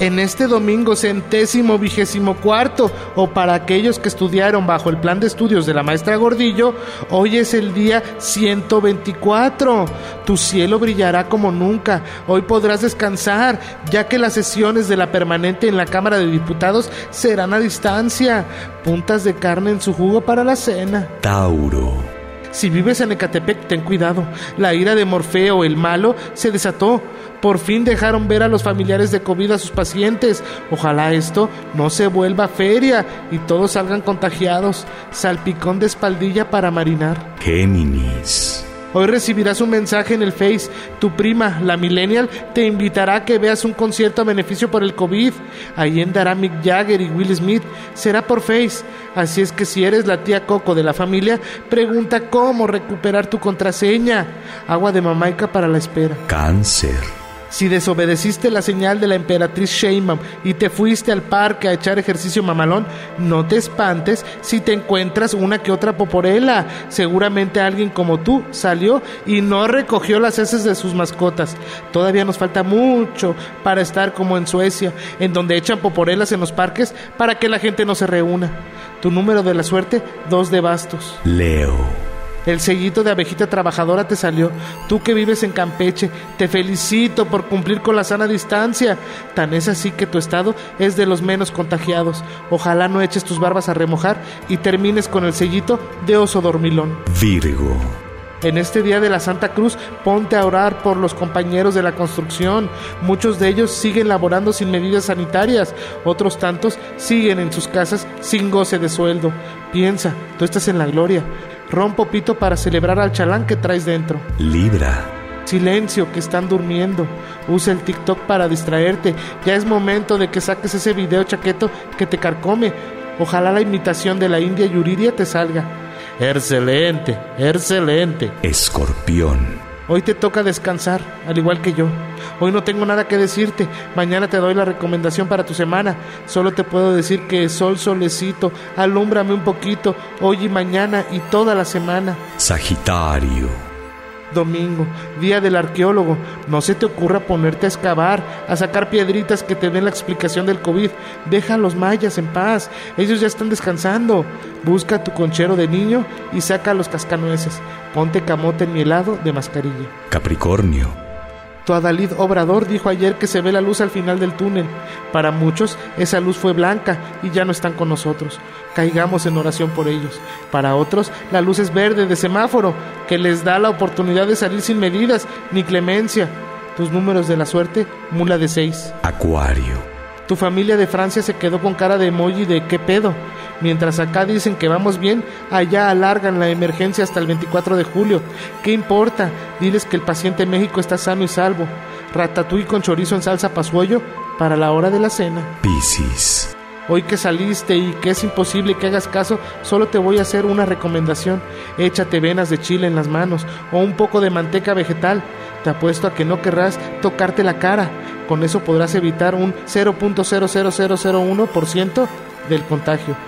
En este domingo centésimo vigésimo cuarto, o para aquellos que estudiaron bajo el plan de estudios de la maestra Gordillo, hoy es el día 124. Tu cielo brillará como nunca. Hoy podrás descansar, ya que las sesiones de la permanente en la Cámara de Diputados serán a distancia. Puntas de carne en su jugo para la cena. Tauro. Si vives en Ecatepec, ten cuidado. La ira de Morfeo, el malo, se desató. Por fin dejaron ver a los familiares de COVID a sus pacientes. Ojalá esto no se vuelva feria y todos salgan contagiados. Salpicón de espaldilla para marinar. Géminis. Hoy recibirás un mensaje en el Face. Tu prima, la Millennial, te invitará a que veas un concierto a beneficio por el COVID. Ahí andará Mick Jagger y Will Smith. Será por Face. Así es que si eres la tía Coco de la familia, pregunta cómo recuperar tu contraseña. Agua de mamaica para la espera. Cáncer. Si desobedeciste la señal de la emperatriz Sheinbaum y te fuiste al parque a echar ejercicio mamalón, no te espantes si te encuentras una que otra poporela. Seguramente alguien como tú salió y no recogió las heces de sus mascotas. Todavía nos falta mucho para estar como en Suecia, en donde echan poporelas en los parques para que la gente no se reúna. Tu número de la suerte, dos de bastos. Leo. El sellito de abejita trabajadora te salió. Tú que vives en Campeche, te felicito por cumplir con la sana distancia. Tan es así que tu estado es de los menos contagiados. Ojalá no eches tus barbas a remojar y termines con el sellito de oso dormilón. Virgo. En este día de la Santa Cruz, ponte a orar por los compañeros de la construcción. Muchos de ellos siguen laborando sin medidas sanitarias, otros tantos siguen en sus casas sin goce de sueldo. Piensa, tú estás en la gloria. Rompo pito para celebrar al chalán que traes dentro. Libra. Silencio, que están durmiendo. Usa el TikTok para distraerte. Ya es momento de que saques ese video chaqueto que te carcome. Ojalá la imitación de la India Yuridia te salga. Excelente, excelente. Escorpión. Hoy te toca descansar, al igual que yo. Hoy no tengo nada que decirte. Mañana te doy la recomendación para tu semana. Solo te puedo decir que sol solecito, alúmbrame un poquito, hoy y mañana y toda la semana. Sagitario domingo, día del arqueólogo. No se te ocurra ponerte a excavar, a sacar piedritas que te den la explicación del COVID. Deja a los mayas en paz, ellos ya están descansando. Busca tu conchero de niño y saca los cascanueces. Ponte camote en mi helado de mascarilla. Capricornio. Tu Adalid Obrador dijo ayer que se ve la luz al final del túnel. Para muchos esa luz fue blanca y ya no están con nosotros. Caigamos en oración por ellos. Para otros la luz es verde de semáforo, que les da la oportunidad de salir sin medidas ni clemencia. Tus números de la suerte, mula de seis. Acuario. Tu familia de Francia se quedó con cara de emoji de qué pedo. Mientras acá dicen que vamos bien, allá alargan la emergencia hasta el 24 de julio. ¿Qué importa? Diles que el paciente en México está sano y salvo. Ratatouille con chorizo en salsa pasuello para la hora de la cena. Piscis. Hoy que saliste y que es imposible que hagas caso, solo te voy a hacer una recomendación. Échate venas de chile en las manos o un poco de manteca vegetal. Te apuesto a que no querrás tocarte la cara. Con eso podrás evitar un 0.00001% del contagio.